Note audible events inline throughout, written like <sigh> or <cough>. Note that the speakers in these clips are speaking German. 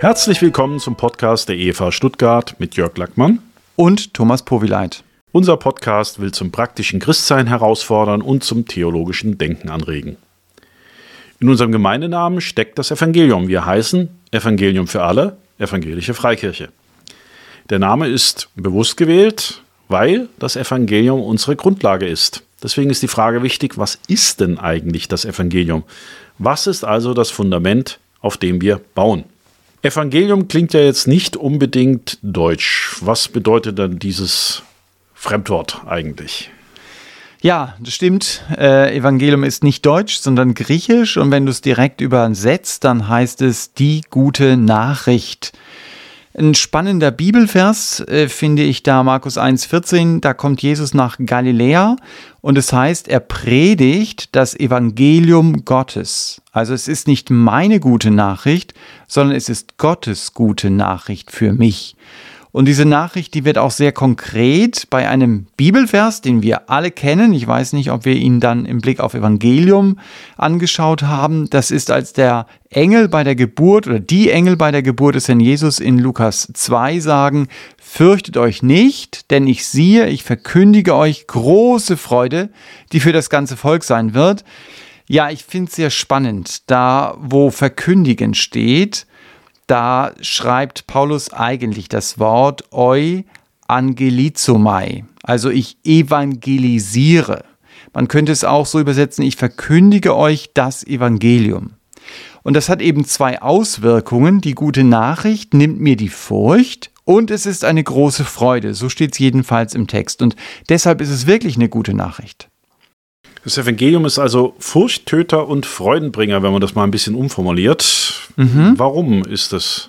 Herzlich willkommen zum Podcast der EFA Stuttgart mit Jörg Lackmann und Thomas Powileit. Unser Podcast will zum praktischen Christsein herausfordern und zum theologischen Denken anregen. In unserem Gemeindenamen steckt das Evangelium. Wir heißen Evangelium für alle, Evangelische Freikirche. Der Name ist bewusst gewählt, weil das Evangelium unsere Grundlage ist. Deswegen ist die Frage wichtig, was ist denn eigentlich das Evangelium? Was ist also das Fundament, auf dem wir bauen? Evangelium klingt ja jetzt nicht unbedingt deutsch. Was bedeutet dann dieses Fremdwort eigentlich? Ja, das stimmt. Äh, Evangelium ist nicht deutsch, sondern griechisch. Und wenn du es direkt übersetzt, dann heißt es die gute Nachricht. Ein spannender Bibelvers äh, finde ich da Markus 1,14. Da kommt Jesus nach Galiläa und es heißt, er predigt das Evangelium Gottes. Also es ist nicht meine gute Nachricht, sondern es ist Gottes gute Nachricht für mich. Und diese Nachricht, die wird auch sehr konkret bei einem Bibelvers, den wir alle kennen. Ich weiß nicht, ob wir ihn dann im Blick auf Evangelium angeschaut haben. Das ist als der Engel bei der Geburt oder die Engel bei der Geburt des Herrn Jesus in Lukas 2 sagen, fürchtet euch nicht, denn ich siehe, ich verkündige euch große Freude, die für das ganze Volk sein wird. Ja, ich finde es sehr spannend, da wo verkündigen steht, da schreibt Paulus eigentlich das Wort eu angelizomai, also ich evangelisiere. Man könnte es auch so übersetzen, ich verkündige euch das Evangelium. Und das hat eben zwei Auswirkungen. Die gute Nachricht nimmt mir die Furcht und es ist eine große Freude. So steht es jedenfalls im Text. Und deshalb ist es wirklich eine gute Nachricht. Das Evangelium ist also Furchttöter und Freudenbringer, wenn man das mal ein bisschen umformuliert. Mhm. Warum ist das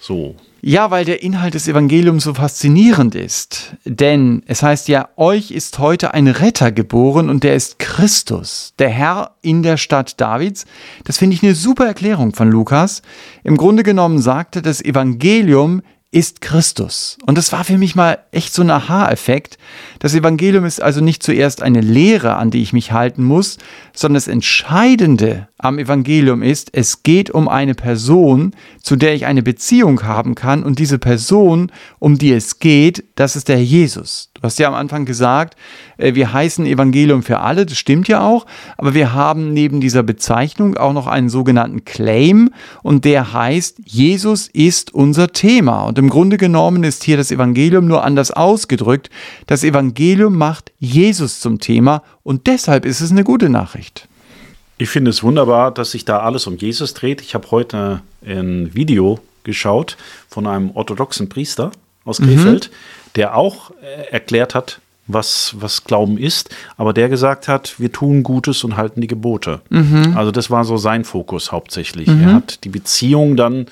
so? Ja, weil der Inhalt des Evangeliums so faszinierend ist. Denn es heißt ja, euch ist heute ein Retter geboren und der ist Christus, der Herr in der Stadt Davids. Das finde ich eine super Erklärung von Lukas. Im Grunde genommen sagte das Evangelium ist Christus. Und das war für mich mal echt so ein Aha-Effekt. Das Evangelium ist also nicht zuerst eine Lehre, an die ich mich halten muss, sondern das Entscheidende am Evangelium ist, es geht um eine Person, zu der ich eine Beziehung haben kann. Und diese Person, um die es geht, das ist der Jesus. Du hast ja am Anfang gesagt, wir heißen Evangelium für alle, das stimmt ja auch, aber wir haben neben dieser Bezeichnung auch noch einen sogenannten Claim und der heißt, Jesus ist unser Thema. Und im Grunde genommen ist hier das Evangelium nur anders ausgedrückt. Das Evangelium macht Jesus zum Thema und deshalb ist es eine gute Nachricht. Ich finde es wunderbar, dass sich da alles um Jesus dreht. Ich habe heute ein Video geschaut von einem orthodoxen Priester aus Krefeld, mhm. der auch äh, erklärt hat, was, was Glauben ist, aber der gesagt hat, wir tun Gutes und halten die Gebote. Mhm. Also das war so sein Fokus hauptsächlich. Mhm. Er hat die Beziehung dann,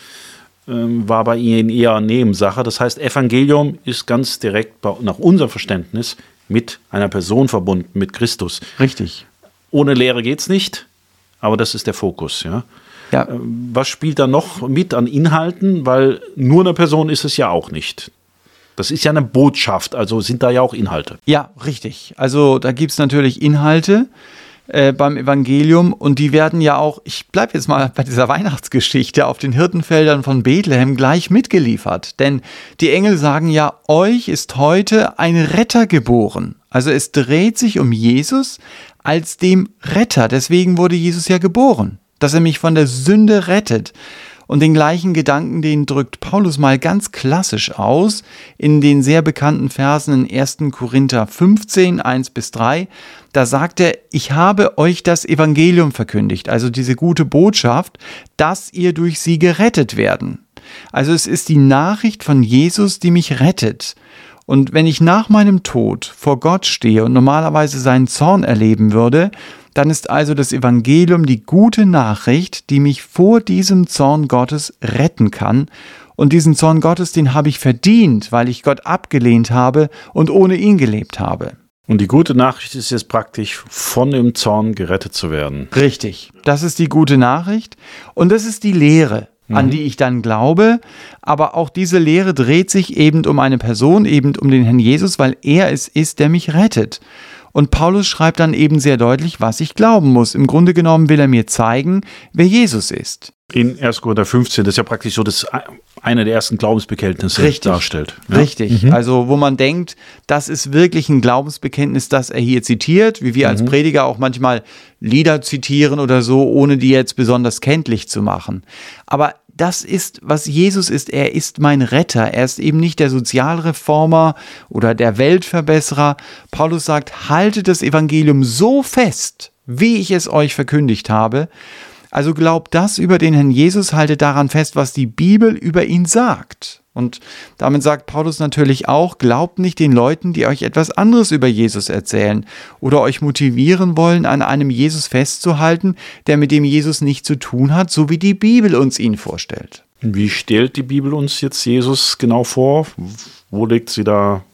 ähm, war bei ihm eher Nebensache. Das heißt, Evangelium ist ganz direkt bei, nach unserem Verständnis mit einer Person verbunden, mit Christus. Richtig. Ohne Lehre geht es nicht, aber das ist der Fokus, ja. ja. Ähm, was spielt da noch mit an Inhalten? Weil nur eine Person ist es ja auch nicht. Das ist ja eine Botschaft, also sind da ja auch Inhalte. Ja, richtig. Also da gibt es natürlich Inhalte äh, beim Evangelium und die werden ja auch, ich bleibe jetzt mal bei dieser <laughs> Weihnachtsgeschichte, auf den Hirtenfeldern von Bethlehem gleich mitgeliefert. Denn die Engel sagen ja, euch ist heute ein Retter geboren. Also es dreht sich um Jesus als dem Retter. Deswegen wurde Jesus ja geboren, dass er mich von der Sünde rettet. Und den gleichen Gedanken, den drückt Paulus mal ganz klassisch aus in den sehr bekannten Versen in 1. Korinther 15, 1 bis 3. Da sagt er, ich habe euch das Evangelium verkündigt, also diese gute Botschaft, dass ihr durch sie gerettet werden. Also es ist die Nachricht von Jesus, die mich rettet. Und wenn ich nach meinem Tod vor Gott stehe und normalerweise seinen Zorn erleben würde, dann ist also das Evangelium die gute Nachricht, die mich vor diesem Zorn Gottes retten kann. Und diesen Zorn Gottes, den habe ich verdient, weil ich Gott abgelehnt habe und ohne ihn gelebt habe. Und die gute Nachricht ist jetzt praktisch, von dem Zorn gerettet zu werden. Richtig. Das ist die gute Nachricht. Und das ist die Lehre, an mhm. die ich dann glaube. Aber auch diese Lehre dreht sich eben um eine Person, eben um den Herrn Jesus, weil er es ist, der mich rettet. Und Paulus schreibt dann eben sehr deutlich, was ich glauben muss. Im Grunde genommen will er mir zeigen, wer Jesus ist. In 1. Korinther 15, das ist ja praktisch so das eine der ersten Glaubensbekenntnisse Richtig. darstellt. Ja? Richtig. Mhm. Also, wo man denkt, das ist wirklich ein Glaubensbekenntnis, das er hier zitiert, wie wir mhm. als Prediger auch manchmal Lieder zitieren oder so, ohne die jetzt besonders kenntlich zu machen. Aber das ist, was Jesus ist. Er ist mein Retter. Er ist eben nicht der Sozialreformer oder der Weltverbesserer. Paulus sagt, haltet das Evangelium so fest, wie ich es euch verkündigt habe. Also glaubt das über den Herrn Jesus, haltet daran fest, was die Bibel über ihn sagt. Und damit sagt Paulus natürlich auch, glaubt nicht den Leuten, die euch etwas anderes über Jesus erzählen oder euch motivieren wollen, an einem Jesus festzuhalten, der mit dem Jesus nichts zu tun hat, so wie die Bibel uns ihn vorstellt. Wie stellt die Bibel uns jetzt Jesus genau vor? Wo legt sie da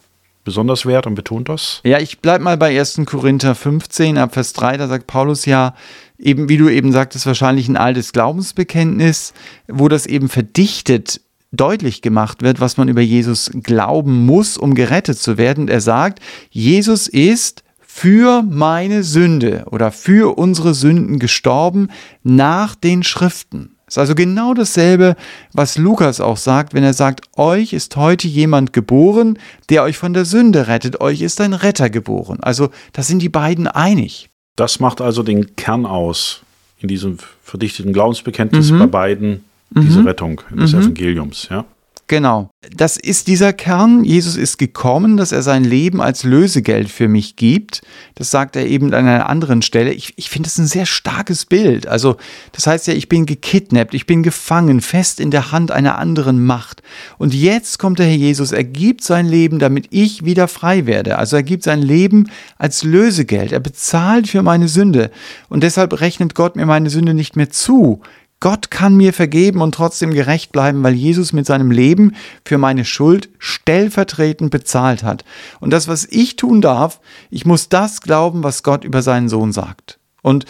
besonders Wert und betont das? Ja, ich bleibe mal bei 1. Korinther 15, ab Vers 3, da sagt Paulus ja, eben, wie du eben sagtest, wahrscheinlich ein altes Glaubensbekenntnis, wo das eben verdichtet deutlich gemacht wird, was man über Jesus glauben muss, um gerettet zu werden. Und er sagt, Jesus ist für meine Sünde oder für unsere Sünden gestorben nach den Schriften. Ist also genau dasselbe, was Lukas auch sagt, wenn er sagt, euch ist heute jemand geboren, der euch von der Sünde rettet, euch ist ein Retter geboren. Also da sind die beiden einig. Das macht also den Kern aus in diesem verdichteten Glaubensbekenntnis mhm. bei beiden, diese mhm. Rettung des mhm. Evangeliums. Ja? Genau. Das ist dieser Kern. Jesus ist gekommen, dass er sein Leben als Lösegeld für mich gibt. Das sagt er eben an einer anderen Stelle. Ich, ich finde es ein sehr starkes Bild. Also, das heißt ja, ich bin gekidnappt, ich bin gefangen, fest in der Hand einer anderen Macht. Und jetzt kommt der Herr Jesus, er gibt sein Leben, damit ich wieder frei werde. Also, er gibt sein Leben als Lösegeld. Er bezahlt für meine Sünde. Und deshalb rechnet Gott mir meine Sünde nicht mehr zu. Gott kann mir vergeben und trotzdem gerecht bleiben, weil Jesus mit seinem Leben für meine Schuld stellvertretend bezahlt hat. Und das, was ich tun darf, ich muss das glauben, was Gott über seinen Sohn sagt. Und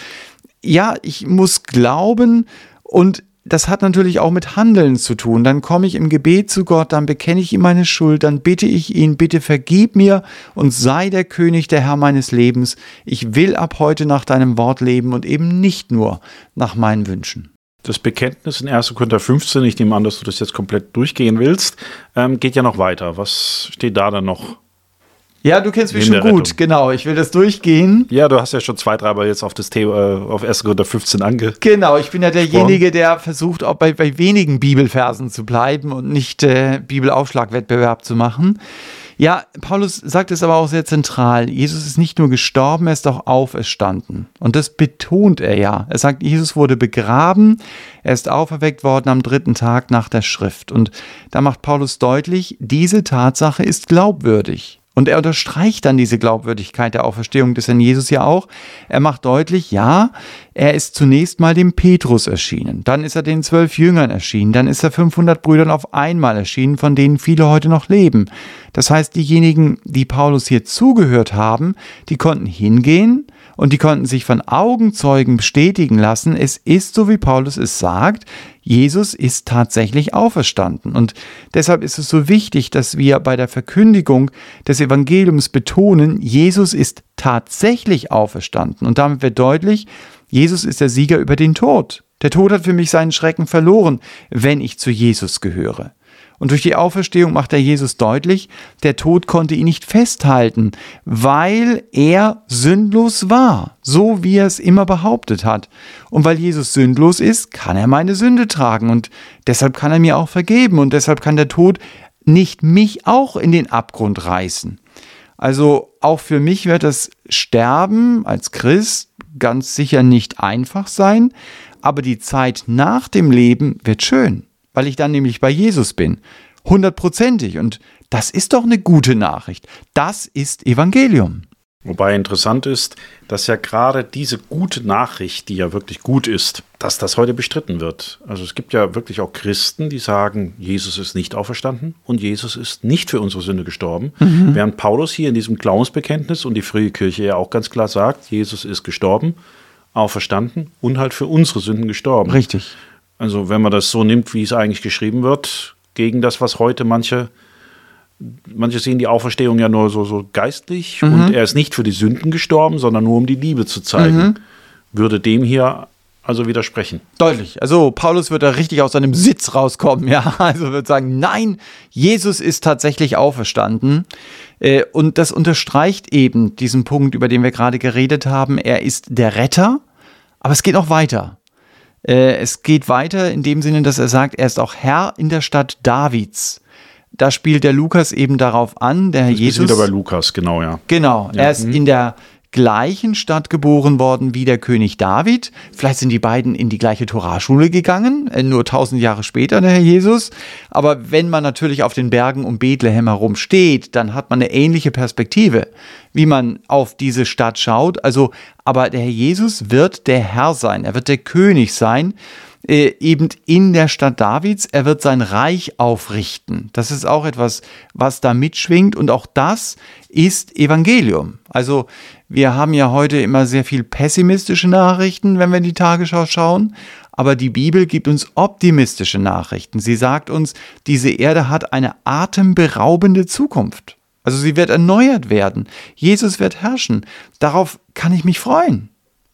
ja, ich muss glauben und das hat natürlich auch mit Handeln zu tun. Dann komme ich im Gebet zu Gott, dann bekenne ich ihm meine Schuld, dann bitte ich ihn, bitte vergib mir und sei der König, der Herr meines Lebens. Ich will ab heute nach deinem Wort leben und eben nicht nur nach meinen Wünschen. Das Bekenntnis in 1. Korinther 15, ich nehme an, dass du das jetzt komplett durchgehen willst, ähm, geht ja noch weiter. Was steht da dann noch? Ja, du kennst mich schon gut, Rettung. genau. Ich will das durchgehen. Ja, du hast ja schon zwei, dreimal jetzt auf das Thema, äh, auf 1. Korinther 15 ange. Genau, ich bin ja derjenige, der versucht, auch bei, bei wenigen Bibelversen zu bleiben und nicht äh, Bibelaufschlagwettbewerb zu machen. Ja, Paulus sagt es aber auch sehr zentral. Jesus ist nicht nur gestorben, er ist auch auferstanden. Und das betont er ja. Er sagt, Jesus wurde begraben, er ist auferweckt worden am dritten Tag nach der Schrift. Und da macht Paulus deutlich, diese Tatsache ist glaubwürdig. Und er unterstreicht dann diese Glaubwürdigkeit der Auferstehung des Herrn Jesus ja auch. Er macht deutlich, ja, er ist zunächst mal dem Petrus erschienen, dann ist er den zwölf Jüngern erschienen, dann ist er 500 Brüdern auf einmal erschienen, von denen viele heute noch leben. Das heißt, diejenigen, die Paulus hier zugehört haben, die konnten hingehen und die konnten sich von Augenzeugen bestätigen lassen, es ist so, wie Paulus es sagt, Jesus ist tatsächlich auferstanden. Und deshalb ist es so wichtig, dass wir bei der Verkündigung des Evangeliums betonen, Jesus ist tatsächlich auferstanden. Und damit wird deutlich, Jesus ist der Sieger über den Tod. Der Tod hat für mich seinen Schrecken verloren, wenn ich zu Jesus gehöre. Und durch die Auferstehung macht er Jesus deutlich, der Tod konnte ihn nicht festhalten, weil er sündlos war, so wie er es immer behauptet hat. Und weil Jesus sündlos ist, kann er meine Sünde tragen und deshalb kann er mir auch vergeben und deshalb kann der Tod nicht mich auch in den Abgrund reißen. Also auch für mich wird das Sterben als Christ ganz sicher nicht einfach sein, aber die Zeit nach dem Leben wird schön weil ich dann nämlich bei Jesus bin. Hundertprozentig. Und das ist doch eine gute Nachricht. Das ist Evangelium. Wobei interessant ist, dass ja gerade diese gute Nachricht, die ja wirklich gut ist, dass das heute bestritten wird. Also es gibt ja wirklich auch Christen, die sagen, Jesus ist nicht auferstanden und Jesus ist nicht für unsere Sünde gestorben. Mhm. Während Paulus hier in diesem Glaubensbekenntnis und die frühe Kirche ja auch ganz klar sagt, Jesus ist gestorben, auferstanden und halt für unsere Sünden gestorben. Richtig. Also wenn man das so nimmt, wie es eigentlich geschrieben wird, gegen das, was heute manche, manche sehen die Auferstehung ja nur so, so geistlich mhm. und er ist nicht für die Sünden gestorben, sondern nur um die Liebe zu zeigen, mhm. würde dem hier also widersprechen. Deutlich. Also Paulus wird da richtig aus seinem Sitz rauskommen, <laughs> ja. Also wird sagen, nein, Jesus ist tatsächlich auferstanden. Äh, und das unterstreicht eben diesen Punkt, über den wir gerade geredet haben. Er ist der Retter, aber es geht noch weiter. Äh, es geht weiter in dem Sinne, dass er sagt, er ist auch Herr in der Stadt Davids. Da spielt der Lukas eben darauf an, der Herr Jesus. wieder bei Lukas, genau, ja. Genau, Ja, er ist in der gleichen Stadt geboren worden wie der König David. Vielleicht sind die beiden in die gleiche Toraschule gegangen, äh, nur tausend Jahre später, der Herr Jesus. Aber wenn man natürlich auf den Bergen um Bethlehem herum steht, dann hat man eine ähnliche Perspektive, wie man auf diese Stadt schaut. Also, aber der Herr Jesus wird der Herr sein, er wird der König sein eben in der Stadt Davids. Er wird sein Reich aufrichten. Das ist auch etwas, was da mitschwingt. Und auch das ist Evangelium. Also wir haben ja heute immer sehr viel pessimistische Nachrichten, wenn wir in die Tagesschau schauen. Aber die Bibel gibt uns optimistische Nachrichten. Sie sagt uns, diese Erde hat eine atemberaubende Zukunft. Also sie wird erneuert werden. Jesus wird herrschen. Darauf kann ich mich freuen.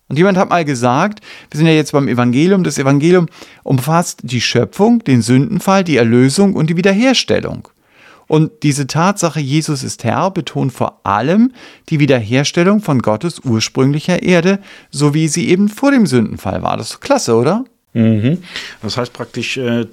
Und jemand hat mal gesagt, wir sind ja jetzt beim Evangelium, das Evangelium umfasst die Schöpfung, den Sündenfall, die Erlösung und die Wiederherstellung. Und diese Tatsache, Jesus ist Herr, betont vor allem die Wiederherstellung von Gottes ursprünglicher Erde, so wie sie eben vor dem Sündenfall war. Das ist klasse, oder? Mhm. Das heißt praktisch, äh,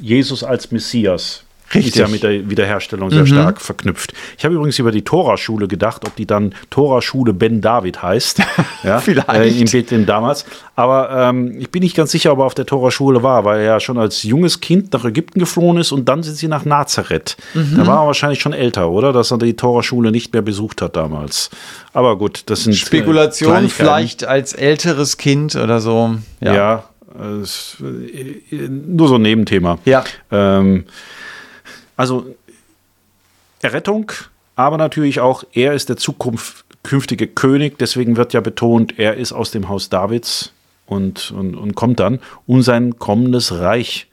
Jesus als Messias Richtig. ist ja mit der Wiederherstellung sehr stark verknüpft. Ich habe übrigens über die Tora-Schule gedacht, ob die dann Tora-Schule Ben David heißt. <laughs> ja, Vielleicht. Äh, in Bethlehem damals. Aber ähm, ich bin nicht ganz sicher, ob er auf der Tora-Schule war, weil er ja schon als junges Kind nach Ägypten geflohen ist und dann sind sie nach Nazareth. Da war er wahrscheinlich schon älter, oder? Dass er die Tora-Schule nicht mehr besucht hat damals. Aber gut, das sind äh, Spekulation Kleinigkeiten. vielleicht als älteres Kind oder so. Ja, äh, es- äh, nur so ein Nebenthema. Ja. Ähm, also Errettung, aber natürlich auch, er ist der zukünftige König, deswegen wird ja betont, er ist aus dem Haus Davids und, und, und kommt dann, um sein kommendes Reich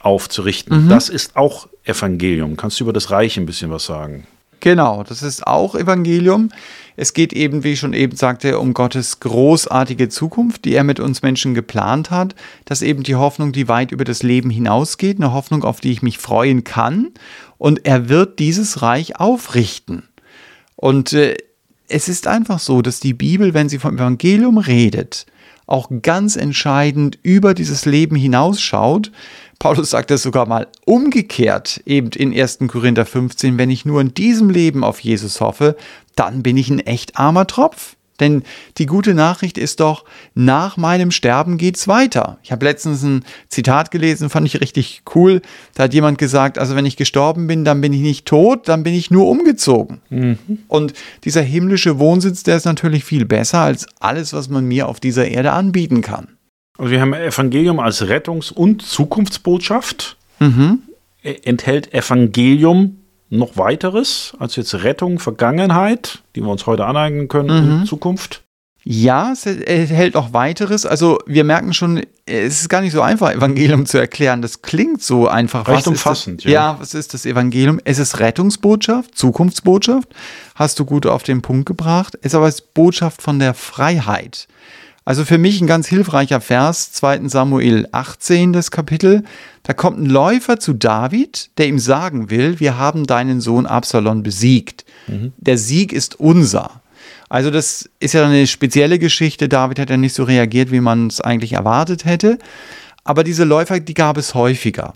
aufzurichten. Das ist auch Evangelium. Kannst du über das Reich ein bisschen was sagen? Genau, das ist auch Evangelium. Es geht eben, wie ich schon eben sagte, um Gottes großartige Zukunft, die er mit uns Menschen geplant hat. Das ist eben die Hoffnung, die weit über das Leben hinausgeht, eine Hoffnung, auf die ich mich freuen kann. Und er wird dieses Reich aufrichten. Und äh, es ist einfach so, dass die Bibel, wenn sie vom Evangelium redet, auch ganz entscheidend über dieses Leben hinausschaut. Paulus sagt das sogar mal umgekehrt, eben in 1. Korinther 15, wenn ich nur in diesem Leben auf Jesus hoffe, dann bin ich ein echt armer Tropf. Denn die gute Nachricht ist doch, nach meinem Sterben geht's weiter. Ich habe letztens ein Zitat gelesen, fand ich richtig cool. Da hat jemand gesagt, also wenn ich gestorben bin, dann bin ich nicht tot, dann bin ich nur umgezogen. Und dieser himmlische Wohnsitz, der ist natürlich viel besser als alles, was man mir auf dieser Erde anbieten kann. Also wir haben Evangelium als Rettungs- und Zukunftsbotschaft. E- Enthält Evangelium noch weiteres als jetzt Rettung, Vergangenheit, die wir uns heute aneignen können und Zukunft? Ja, es enthält noch weiteres. Also wir merken schon, es ist gar nicht so einfach, Evangelium zu erklären. Das klingt so einfach. Recht ist umfassend, das? ja. Ja, was ist das Evangelium? Es ist Rettungsbotschaft, Zukunftsbotschaft. Hast du gut auf den Punkt gebracht. Es ist aber es Botschaft von der Freiheit. Also für mich ein ganz hilfreicher Vers, 2. Samuel 18, das Kapitel. Da kommt ein Läufer zu David, der ihm sagen will, wir haben deinen Sohn Absalom besiegt. Der Sieg ist unser. Also das ist ja eine spezielle Geschichte. David hat ja nicht so reagiert, wie man es eigentlich erwartet hätte. Aber diese Läufer, die gab es häufiger.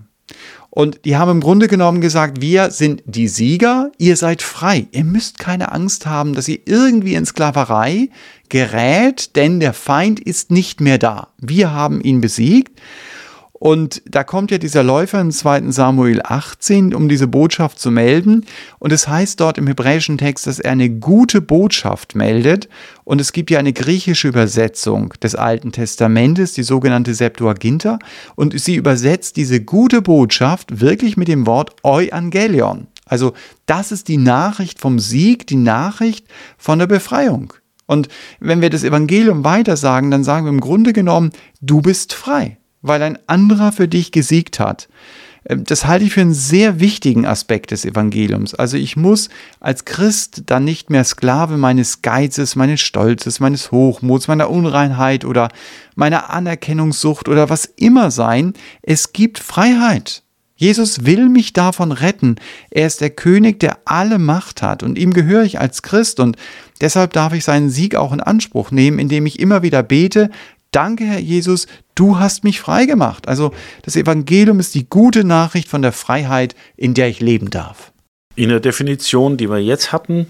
Und die haben im Grunde genommen gesagt, wir sind die Sieger, ihr seid frei. Ihr müsst keine Angst haben, dass ihr irgendwie in Sklaverei gerät, denn der Feind ist nicht mehr da. Wir haben ihn besiegt. Und da kommt ja dieser Läufer in 2. Samuel 18, um diese Botschaft zu melden. Und es heißt dort im hebräischen Text, dass er eine gute Botschaft meldet. Und es gibt ja eine griechische Übersetzung des Alten Testamentes, die sogenannte Septuaginta. Und sie übersetzt diese gute Botschaft wirklich mit dem Wort Euangelion. Also das ist die Nachricht vom Sieg, die Nachricht von der Befreiung. Und wenn wir das Evangelium weiter sagen, dann sagen wir im Grunde genommen, du bist frei weil ein anderer für dich gesiegt hat. Ähm, das halte ich für einen sehr wichtigen Aspekt des Evangeliums. Also ich muss als Christ dann nicht mehr Sklave meines Geizes, meines Stolzes, meines Hochmuts, meiner Unreinheit oder meiner Anerkennungssucht oder was immer sein. Es gibt Freiheit. Jesus will mich davon retten. Er ist der König, der alle Macht hat und ihm gehöre ich als Christ und deshalb darf ich seinen Sieg auch in Anspruch nehmen, indem ich immer wieder bete, Danke, Herr Jesus, du hast mich frei gemacht. Also das Evangelium ist die gute Nachricht von der Freiheit, in der ich leben darf. In der Definition, die wir jetzt hatten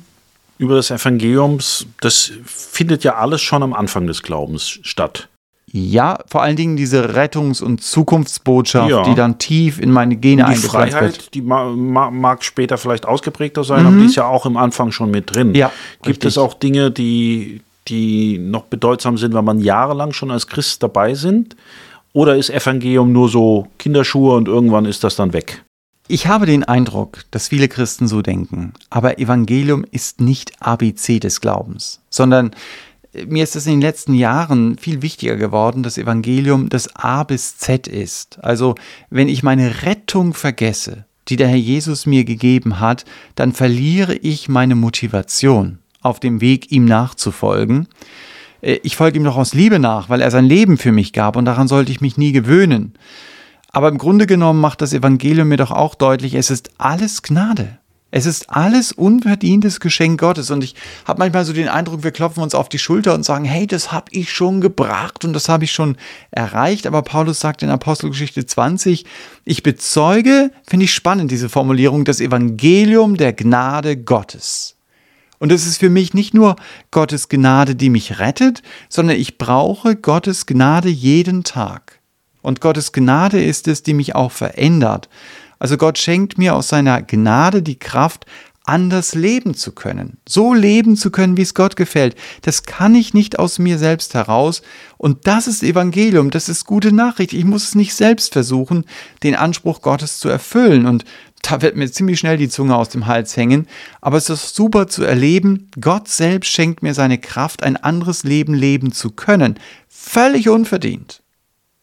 über das Evangeliums, das findet ja alles schon am Anfang des Glaubens statt. Ja, vor allen Dingen diese Rettungs- und Zukunftsbotschaft, ja. die dann tief in meine Gene eingepflanzt wird. Die Freiheit, die mag später vielleicht ausgeprägter sein, mhm. aber die ist ja auch im Anfang schon mit drin. Ja, Gibt richtig. es auch Dinge, die, die noch bedeutsam sind, wenn man jahrelang schon als Christ dabei sind? Oder ist Evangelium nur so Kinderschuhe und irgendwann ist das dann weg? Ich habe den Eindruck, dass viele Christen so denken, aber Evangelium ist nicht ABC des Glaubens, sondern äh, mir ist es in den letzten Jahren viel wichtiger geworden, dass Evangelium das A bis Z ist. Also wenn ich meine Rettung vergesse, die der Herr Jesus mir gegeben hat, dann verliere ich meine Motivation auf dem Weg, ihm nachzufolgen. Äh, ich folge ihm doch aus Liebe nach, weil er sein Leben für mich gab und daran sollte ich mich nie gewöhnen. Aber im Grunde genommen macht das Evangelium mir doch auch deutlich, es ist alles Gnade. Es ist alles unverdientes Geschenk Gottes. Und ich habe manchmal so den Eindruck, wir klopfen uns auf die Schulter und sagen, hey, das habe ich schon gebracht und das habe ich schon erreicht. Aber Paulus sagt in Apostelgeschichte 20, ich bezeuge, finde ich spannend, diese Formulierung, das Evangelium der Gnade Gottes. Und es ist für mich nicht nur Gottes Gnade, die mich rettet, sondern ich brauche Gottes Gnade jeden Tag. Und Gottes Gnade ist es, die mich auch verändert. Also Gott schenkt mir aus seiner Gnade die Kraft, anders leben zu können, so leben zu können, wie es Gott gefällt. Das kann ich nicht aus mir selbst heraus. Und das ist Evangelium, das ist gute Nachricht. Ich muss es nicht selbst versuchen, den Anspruch Gottes zu erfüllen. Und da wird mir ziemlich schnell die Zunge aus dem Hals hängen. Aber es ist super zu erleben, Gott selbst schenkt mir seine Kraft, ein anderes Leben leben zu können. Völlig unverdient.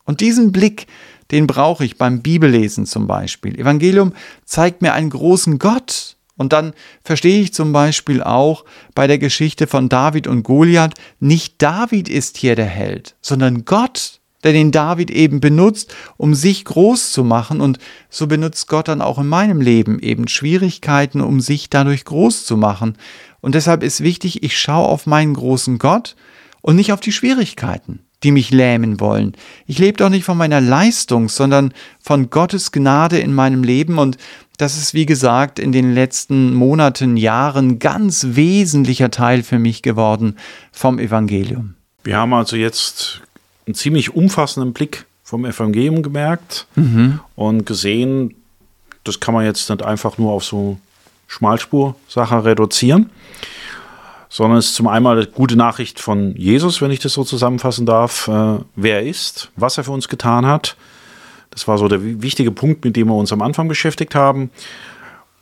Und diesen Blick, den brauche ich beim Bibellesen zum Beispiel. Evangelium zeigt mir einen großen Gott. Und dann verstehe ich zum Beispiel auch bei der Geschichte von David und Goliath, nicht David ist hier der Held, sondern Gott der den David eben benutzt, um sich groß zu machen. Und so benutzt Gott dann auch in meinem Leben eben Schwierigkeiten, um sich dadurch groß zu machen. Und deshalb ist wichtig, ich schaue auf meinen großen Gott und nicht auf die Schwierigkeiten, die mich lähmen wollen. Ich lebe doch nicht von meiner Leistung, sondern von Gottes Gnade in meinem Leben. Und das ist, wie gesagt, in den letzten Monaten, Jahren ganz wesentlicher Teil für mich geworden vom Evangelium. Wir haben also jetzt einen ziemlich umfassenden Blick vom Evangelium gemerkt mhm. und gesehen, das kann man jetzt nicht einfach nur auf so Schmalspur-Sache reduzieren, sondern es ist zum einen eine gute Nachricht von Jesus, wenn ich das so zusammenfassen darf, äh, wer er ist, was er für uns getan hat. Das war so der wichtige Punkt, mit dem wir uns am Anfang beschäftigt haben.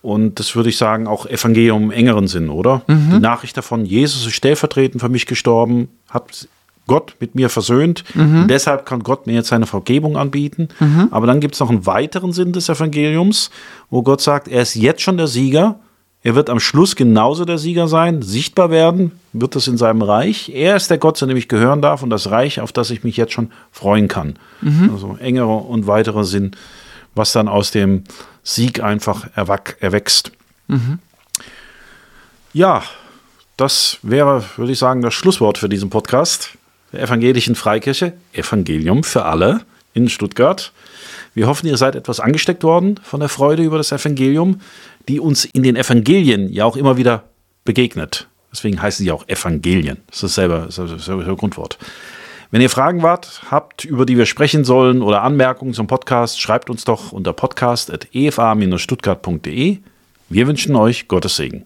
Und das würde ich sagen, auch Evangelium im engeren Sinn, oder? Mhm. Die Nachricht davon, Jesus ist stellvertretend für mich gestorben, hat Gott mit mir versöhnt. Mhm. Deshalb kann Gott mir jetzt seine Vergebung anbieten. Mhm. Aber dann gibt es noch einen weiteren Sinn des Evangeliums, wo Gott sagt, er ist jetzt schon der Sieger. Er wird am Schluss genauso der Sieger sein, sichtbar werden, wird es in seinem Reich. Er ist der Gott, zu dem ich gehören darf und das Reich, auf das ich mich jetzt schon freuen kann. Mhm. Also engerer und weiterer Sinn, was dann aus dem Sieg einfach erwächst. Mhm. Ja, das wäre, würde ich sagen, das Schlusswort für diesen Podcast der Evangelischen Freikirche, Evangelium für alle in Stuttgart. Wir hoffen, ihr seid etwas angesteckt worden von der Freude über das Evangelium, die uns in den Evangelien ja auch immer wieder begegnet. Deswegen heißen sie auch Evangelien. Das ist ist dasselbe Grundwort. Wenn ihr Fragen wart, habt, über die wir sprechen sollen oder Anmerkungen zum Podcast, schreibt uns doch unter podcast.efa-stuttgart.de. Wir wünschen euch Gottes Segen.